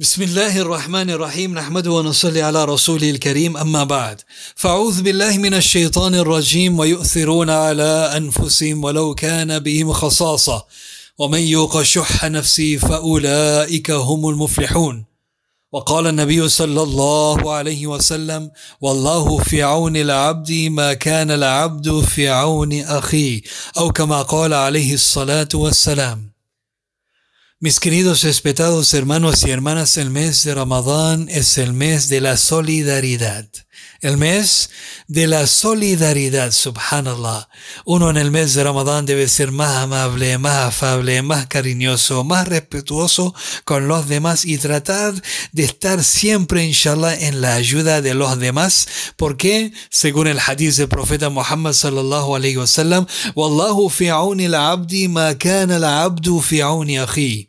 بسم الله الرحمن الرحيم نحمده ونصلي على رسوله الكريم أما بعد فأعوذ بالله من الشيطان الرجيم ويؤثرون على أنفسهم ولو كان بهم خصاصة ومن يوق شح نفسه فأولئك هم المفلحون وقال النبي صلى الله عليه وسلم والله في عون العبد ما كان العبد في عون أخيه أو كما قال عليه الصلاة والسلام Mis queridos respetados hermanos y hermanas, el mes de Ramadán es el mes de la solidaridad. El mes de la solidaridad, subhanallah. Uno en el mes de Ramadán debe ser más amable, más afable, más cariñoso, más respetuoso con los demás y tratar de estar siempre, inshallah, en la ayuda de los demás. Porque, según el hadith del profeta Muhammad sallallahu alayhi wa sallam, Wallahu fi al-abdi ma kana al-abdu fi akhi.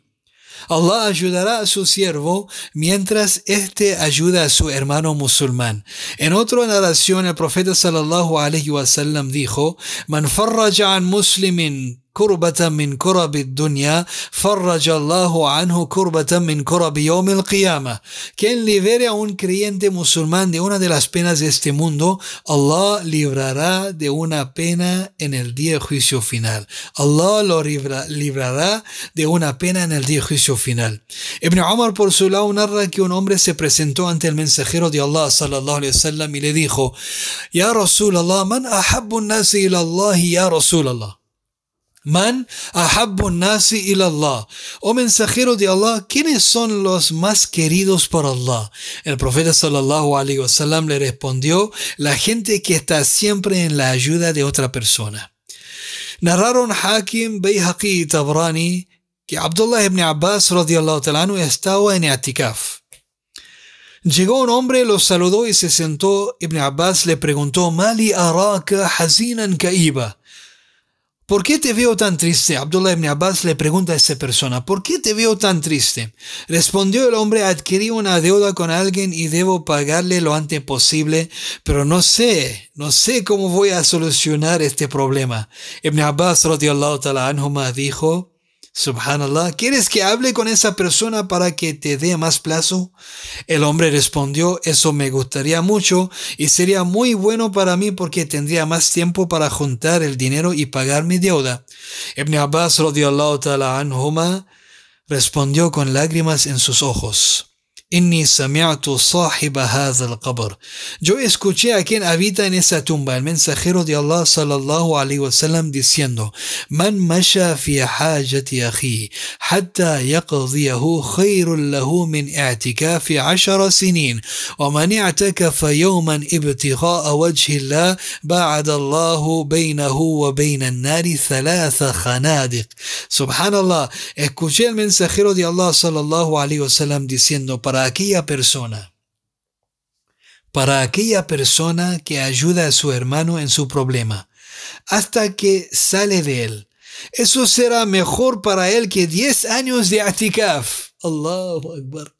Allah ayudará a su siervo mientras éste ayuda a su hermano musulmán. En otra narración, el profeta sallallahu alaihi wasallam dijo: Man farraja an muslimin كربة من كرب الدنيا فرج الله عنه كربة من كرب يوم القيامة quien libere a un creyente musulmán de una de las penas de este mundo Allah librará de una pena en el día de juicio final Allah lo librará de una pena en el día de juicio final Ibn Umar por su lado narra que un hombre se presentó ante el mensajero de Allah sallallahu alaihi wasallam y le dijo Ya Rasul Allah man ahabbu nasi ila Allah ya Rasul Allah Man ahabbu nasi ilallah. Oh mensajero de Allah, ¿quiénes son los más queridos por Allah? El profeta sallallahu alaihi wasallam le respondió, la gente que está siempre en la ayuda de otra persona. Narraron Hakim, Bayhaqi Tabrani que Abdullah ibn Abbas radiallahu anhu estaba en Atikaf. Llegó un hombre, lo saludó y se sentó. Ibn Abbas le preguntó, Mali araka hazinan kaiba. ¿Por qué te veo tan triste? Abdullah ibn Abbas le pregunta a esa persona, ¿por qué te veo tan triste? Respondió el hombre, adquirí una deuda con alguien y debo pagarle lo antes posible, pero no sé, no sé cómo voy a solucionar este problema. Ibn Abbas radiallahu dijo, Subhanallah, ¿quieres que hable con esa persona para que te dé más plazo? El hombre respondió, eso me gustaría mucho y sería muy bueno para mí porque tendría más tiempo para juntar el dinero y pagar mi deuda. Ibn Abbas radiallahu ta'ala anhuma respondió con lágrimas en sus ojos. إني سمعت صاحب هذا القبر. جو escuché أكين أبيتا habita en esa tumba El mensajero صلى الله عليه وسلم diciendo من مشى في حاجة أخيه حتى يقضيه خير له من اعتكاف عشر سنين ومن اعتكف يوما ابتغاء وجه الله بعد الله بينه وبين النار ثلاث خنادق سبحان الله Escuché el mensajero de Allah صلى الله عليه وسلم diciendo para aquella persona, para aquella persona que ayuda a su hermano en su problema, hasta que sale de él. Eso será mejor para él que 10 años de atikaf. Allahu Akbar.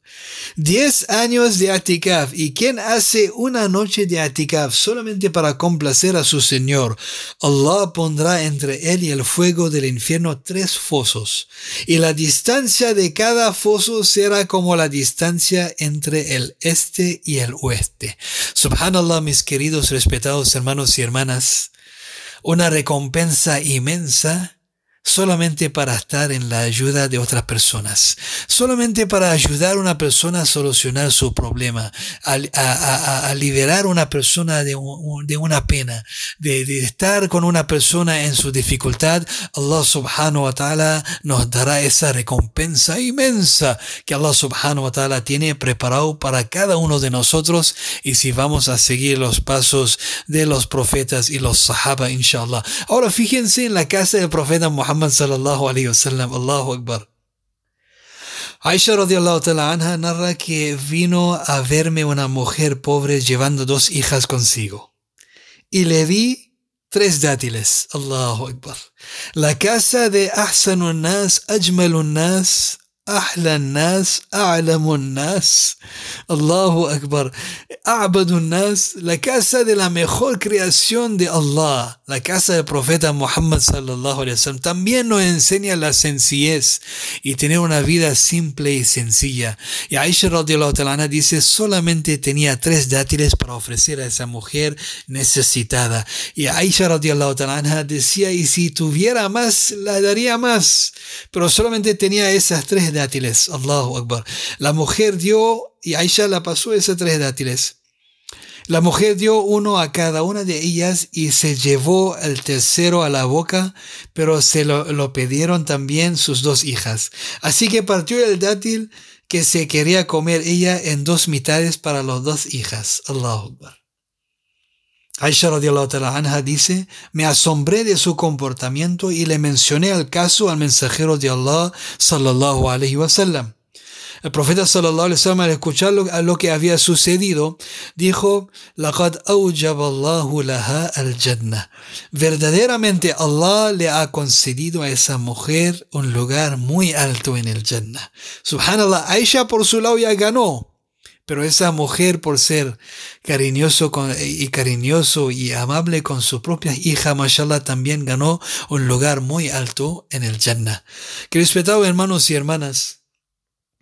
10 años de atikaf. ¿Y quien hace una noche de atikaf solamente para complacer a su Señor? Allah pondrá entre él y el fuego del infierno tres fosos. Y la distancia de cada foso será como la distancia entre el este y el oeste. Subhanallah, mis queridos respetados hermanos y hermanas. Una recompensa inmensa solamente para estar en la ayuda de otras personas, solamente para ayudar a una persona a solucionar su problema, a, liberar a una persona de, una pena, de, de, estar con una persona en su dificultad, Allah subhanahu wa ta'ala nos dará esa recompensa inmensa que Allah subhanahu wa ta'ala tiene preparado para cada uno de nosotros y si vamos a seguir los pasos de los profetas y los sahaba, inshallah. Ahora fíjense en la casa del profeta Muhammad Muhammad sallallahu alayhi wasallam, Allahu Akbar. Aisha radiallahu ta'ala anha narra que vino a verme una mujer pobre llevando dos hijas consigo. Y le di tres dátiles. Allahu Akbar. La casa de Ahsanun Nas, Ajmalun Nas, Ahlan Nas, A'lamun Nas. Allahu Akbar. A'badun Nas, la casa de la mejor creación de Allah, la casa del profeta Muhammad sallallahu alaihi wasallam, también nos enseña la sencillez y tener una vida simple y sencilla. Y Aisha radiallahu ta'ala dice, solamente tenía tres dátiles para ofrecer a esa mujer necesitada. Y Aisha radiallahu ta'ala decía, y si tuviera más, la daría más. Pero solamente tenía esas tres dátiles. Allahu Akbar. La mujer dio, y Aisha la pasó esas tres dátiles. La mujer dio uno a cada una de ellas y se llevó el tercero a la boca, pero se lo, lo pidieron también sus dos hijas. Así que partió el dátil que se quería comer ella en dos mitades para las dos hijas. Allahu Akbar. Aisha anha dice, me asombré de su comportamiento y le mencioné el caso al mensajero de Allah sallallahu alaihi wasallam. El profeta sallallahu alaihi wasallam al escuchar lo, que había sucedido dijo, "Laqad awjaba laha al-jannah." Verdaderamente Allah le ha concedido a esa mujer un lugar muy alto en el Jannah. Subhanallah, Aisha por su lado ya ganó. Pero esa mujer, por ser cariñoso y cariñoso y amable con su propia hija, mashallah, también ganó un lugar muy alto en el Jannah. Que respetados hermanos y hermanas,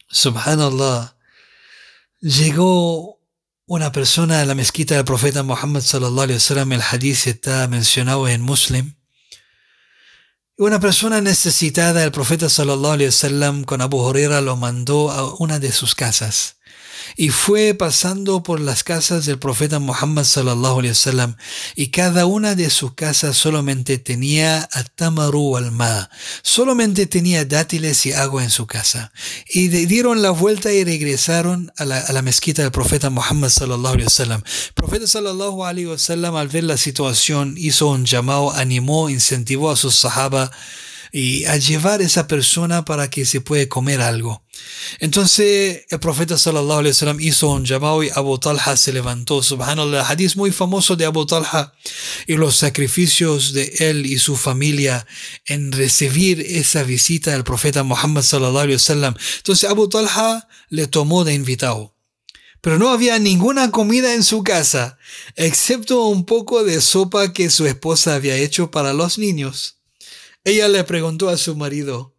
subhanallah, llegó una persona a la mezquita del profeta Muhammad sallallahu alaihi wasallam, el hadith está mencionado en Muslim. Una persona necesitada, el profeta sallallahu alaihi wasallam con Abu Huraira lo mandó a una de sus casas y fue pasando por las casas del profeta Muhammad sallallahu alaihi wasallam y cada una de sus casas solamente tenía atamaru al ma, solamente tenía dátiles y agua en su casa y dieron la vuelta y regresaron a la, mezquita del profeta Muhammad sallallahu alaihi wasallam. El profeta sallallahu alaihi wasallam al ver la situación hizo un llamado, animó, incentivó a sus sahaba y a llevar esa persona para que se pueda comer algo. Entonces el profeta sallallahu alaihi wasallam hizo un llamado y Abu Talha se levantó. Subhanallah, hadith muy famoso de Abu Talha y los sacrificios de él y su familia en recibir esa visita del profeta Muhammad sallallahu alaihi wasallam. Entonces Abu Talha le tomó de invitado. Pero no había ninguna comida en su casa, excepto un poco de sopa que su esposa había hecho para los niños. Ella le preguntó a su marido,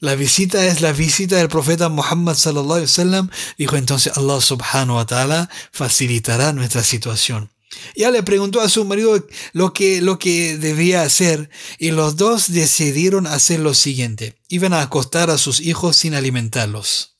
la visita es la visita del profeta Muhammad sallallahu alaihi wasallam. Dijo entonces Allah subhanahu wa ta'ala facilitará nuestra situación. Ella le preguntó a su marido lo que, lo que debía hacer y los dos decidieron hacer lo siguiente. Iban a acostar a sus hijos sin alimentarlos.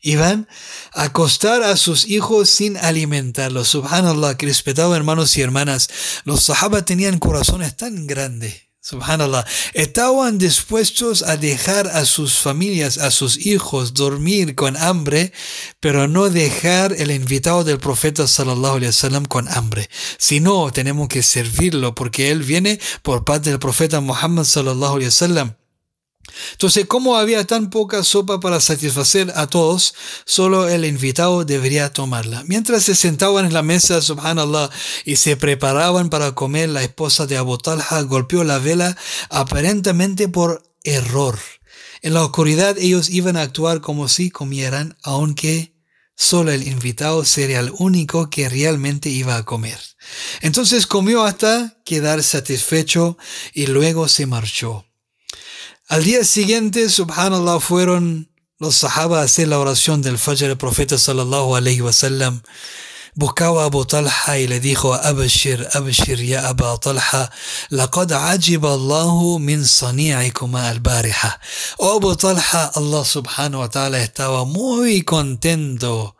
Iban a acostar a sus hijos sin alimentarlos. Subhanallah, que respetados hermanos y hermanas, los sahaba tenían corazones tan grandes Subhanallah, estaban dispuestos a dejar a sus familias, a sus hijos dormir con hambre, pero no dejar el invitado del profeta sallallahu alaihi wasallam con hambre. Si no, tenemos que servirlo porque él viene por parte del profeta Muhammad sallallahu alaihi wasallam. Entonces, como había tan poca sopa para satisfacer a todos, solo el invitado debería tomarla. Mientras se sentaban en la mesa, subhanallah, y se preparaban para comer, la esposa de Abu Talha golpeó la vela aparentemente por error. En la oscuridad ellos iban a actuar como si comieran, aunque solo el invitado sería el único que realmente iba a comer. Entonces comió hasta quedar satisfecho y luego se marchó. Al día siguiente, subhanallah, fueron los sahaba a hacer la oración del Fajr del profeta sallallahu alayhi wa sallam. Buscaba Abu Talha y le dijo a Abshir, Abshir ya Abu Talha, laqad ajiba Allahu min sani'ikuma al-bariha. Oh Abu Talha, Allah subhanahu wa ta'ala estaba muy contento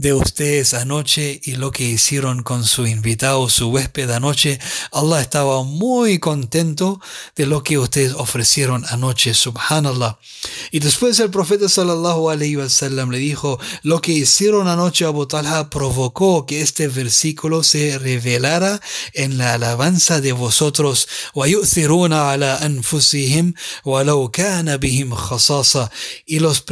de ustedes anoche y lo que hicieron con su invitado, su huésped anoche. Allah estaba muy contento de lo que ustedes ofrecieron anoche, subhanallah. Y después el profeta sallallahu alayhi wa sallam le dijo, lo que hicieron anoche Abu Talha provocó que este versículo se revelara en la alabanza de vosotros. Y los,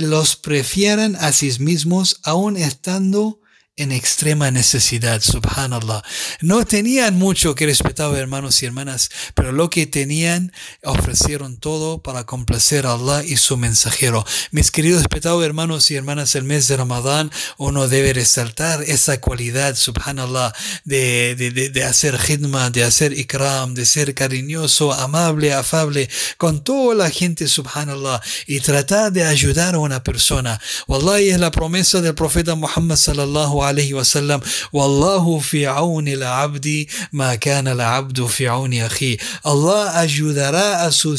los prefieren a sí mismos aún estando en extrema necesidad, subhanallah. No tenían mucho que respetar, hermanos y hermanas, pero lo que tenían ofrecieron todo para complacer a Allah y su mensajero. Mis queridos respetados hermanos y hermanas, el mes de Ramadán uno debe resaltar esa cualidad, subhanallah, de, de, de, hacer khidma, de hacer ikram, de ser cariñoso, amable, afable con toda la gente, subhanallah, y tratar de ayudar a una persona. Wallahi es la promesa del profeta Muhammad sallallahu عليه وسلم. والله في عون العبد ما كان العبد في عون أخيه. الله ayudará a su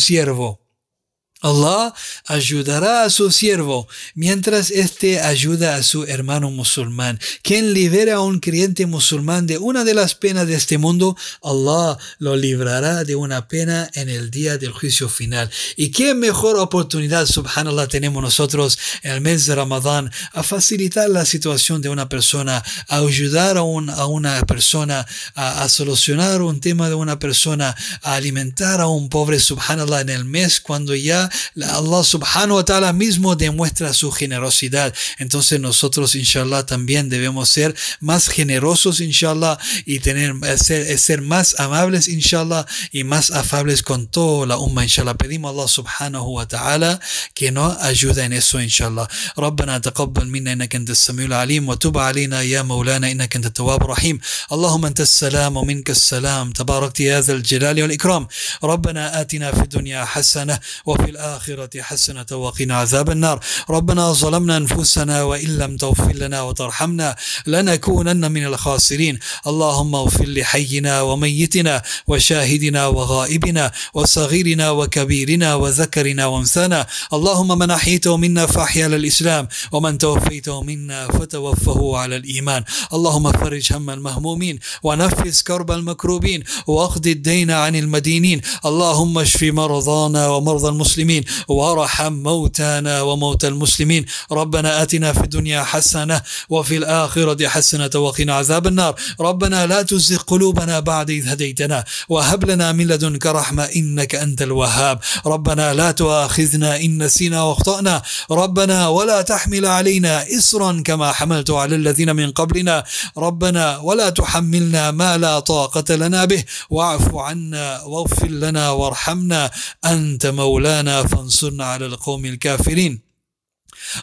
Allah ayudará a su siervo mientras éste ayuda a su hermano musulmán. Quien libera a un creyente musulmán de una de las penas de este mundo, Allah lo librará de una pena en el día del juicio final. Y qué mejor oportunidad, subhanallah, tenemos nosotros en el mes de Ramadán a facilitar la situación de una persona, a ayudar a, a una persona, a, a solucionar un tema de una persona, a alimentar a un pobre, subhanallah, en el mes cuando ya Allah subhanahu wa ta'ala mismo demuestra su generosidad. Entonces nosotros, inshallah, también debemos ser más generosos, inshallah, y tener, ser, ser más amables, inshallah, y más afables con toda la umma, inshallah. Pedimos a Allah subhanahu wa ta'ala que nos ayude en eso, inshallah. ربنا تقبل منا انك انت السميع العليم وتب علينا يا مولانا انك انت التواب الرحيم اللهم انت السلام ومنك السلام تباركت يا ذا الجلال والاكرام ربنا اتنا في الدنيا حسنه وفي الآخرة حسنة وقنا عذاب النار. ربنا ظلمنا أنفسنا وإن لم تغفر لنا وترحمنا لنكونن من الخاسرين. اللهم اغفر لحينا وميتنا وشاهدنا وغائبنا وصغيرنا وكبيرنا وذكرنا وانثانا. اللهم من أحيته منا فأحيا على الإسلام ومن توفيته منا فتوفه على الإيمان. اللهم فرج هم المهمومين ونفس كرب المكروبين واقض الدين عن المدينين. اللهم اشف مرضانا ومرضى المسلمين المسلمين وارحم موتانا وموتى المسلمين. ربنا آتنا في الدنيا حسنة وفي الآخرة حسنة وقنا عذاب النار. ربنا لا تزغ قلوبنا بعد إذ هديتنا وهب لنا من لدنك رحمة إنك أنت الوهاب. ربنا لا تؤاخذنا إن نسينا وأخطأنا. ربنا ولا تحمل علينا إصرا كما حملت على الذين من قبلنا. ربنا ولا تحملنا ما لا طاقة لنا به. واعف عنا واغفر لنا وارحمنا. أنت مولانا فانصرنا على القوم الكافرين.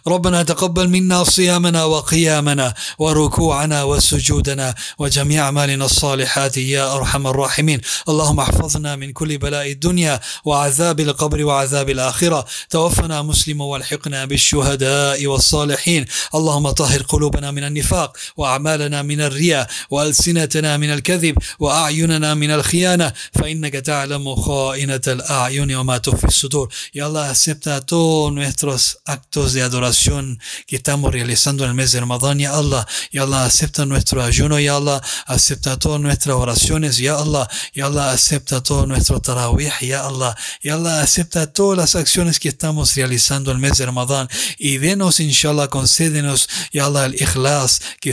ربنا تقبل منا صيامنا وقيامنا وركوعنا وسجودنا وجميع أعمالنا الصالحات يا أرحم الراحمين. اللهم احفظنا من كل بلاء الدنيا وعذاب القبر وعذاب الآخرة. توفنا مسلم والحقنا بالشهداء والصالحين. اللهم طهر قلوبنا من النفاق وأعمالنا من الرياء وألسنتنا من الكذب وأعيننا من الخيانة. فإنك تعلم خائنة الأعين وما تخفي الصدور. يا الله acepta todos nuestros actos de adoración que estamos realizando en el mes de Ramadán, ya Allah, ya Allah, acepta nuestro ayuno, ya Allah, acepta todas nuestras oraciones, ya Allah, ya Allah, acepta todo nuestro tarawih, ya Allah, ya Allah, acepta todas las acciones que estamos realizando en el mes de Ramadán. Y denos, inshallah, concédenos, ya Allah, el ikhlas, que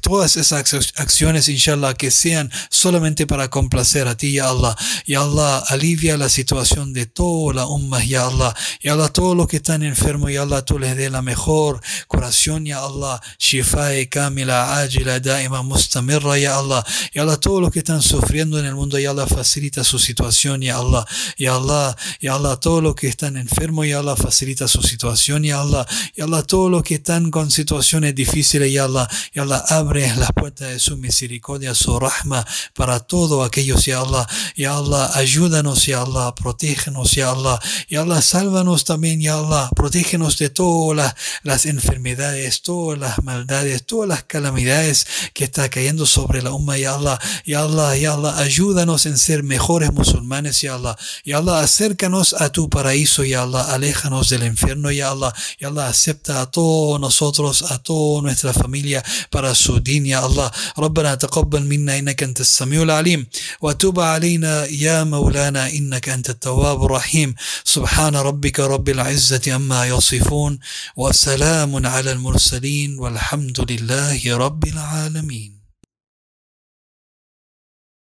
todas esas acciones, inshallah, que sean solamente para complacer a ti, ya Allah, ya Allah, alivia la situación de toda la umma, ya Allah, ya Allah, todos los que están enfermos, ya Allah, tú les dé la mejor curación, ya Allah, shifa kamila, ajila, daima, mustamirra, ya Allah, ya Allah, todos los que están sufriendo en el mundo, ya Allah, facilita su situación, ya Allah, ya Allah, ya Allah, todos los que están enfermos, ya Allah, facilita su situación, ya Allah, ya Allah, todos los que están con situaciones difíciles, ya Allah, ya Allah, abre las puertas de su misericordia, su rahma para todos aquellos, ya Allah, ya Allah, ayúdanos, ya Allah, protégenos, ya Allah, ya Allah, sálvanos también, ya Allah, protégenos de todas las, enfermedades, todas las maldades, todas las calamidades que está cayendo sobre la umma, ya Allah, ya Allah, ya Allah, ayúdanos en ser mejores musulmanes, ya Allah, ya Allah, acércanos a tu paraíso, ya Allah, aléjanos del infierno, ya Allah, ya Allah, acepta a todos nosotros, a toda nuestra familia para su din, ya Allah, ربنا تقبل منا إنك أنت السميع العليم وتب علينا يا مولانا إنك أنت التواب الرحيم سبحان ربك رب العزة أما يصفون وسلام على المرسلين والحمد لله رب العالمين.